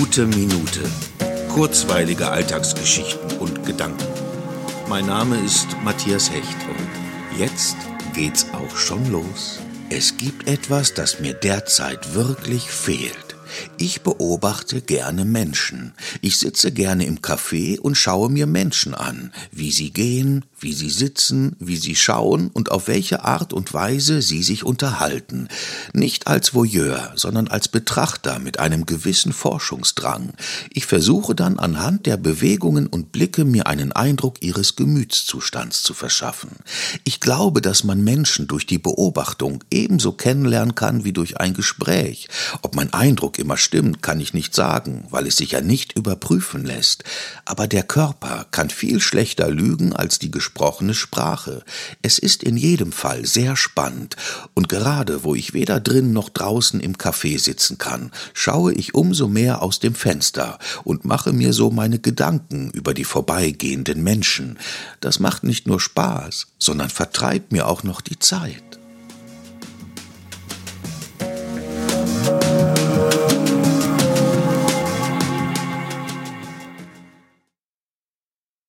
Gute Minute. Kurzweilige Alltagsgeschichten und Gedanken. Mein Name ist Matthias Hecht und jetzt geht's auch schon los. Es gibt etwas, das mir derzeit wirklich fehlt. Ich beobachte gerne Menschen. Ich sitze gerne im Café und schaue mir Menschen an, wie sie gehen, wie sie sitzen, wie sie schauen und auf welche Art und Weise sie sich unterhalten. Nicht als Voyeur, sondern als Betrachter mit einem gewissen Forschungsdrang. Ich versuche dann anhand der Bewegungen und Blicke mir einen Eindruck ihres Gemütszustands zu verschaffen. Ich glaube, dass man Menschen durch die Beobachtung ebenso kennenlernen kann wie durch ein Gespräch. Ob mein Eindruck immer stimmt, kann ich nicht sagen, weil es sich ja nicht überprüfen lässt. Aber der Körper kann viel schlechter lügen als die gesprochene Sprache. Es ist in jedem Fall sehr spannend. Und gerade wo ich weder drin noch draußen im Café sitzen kann, schaue ich umso mehr aus dem Fenster und mache mir so meine Gedanken über die vorbeigehenden Menschen. Das macht nicht nur Spaß, sondern vertreibt mir auch noch die Zeit.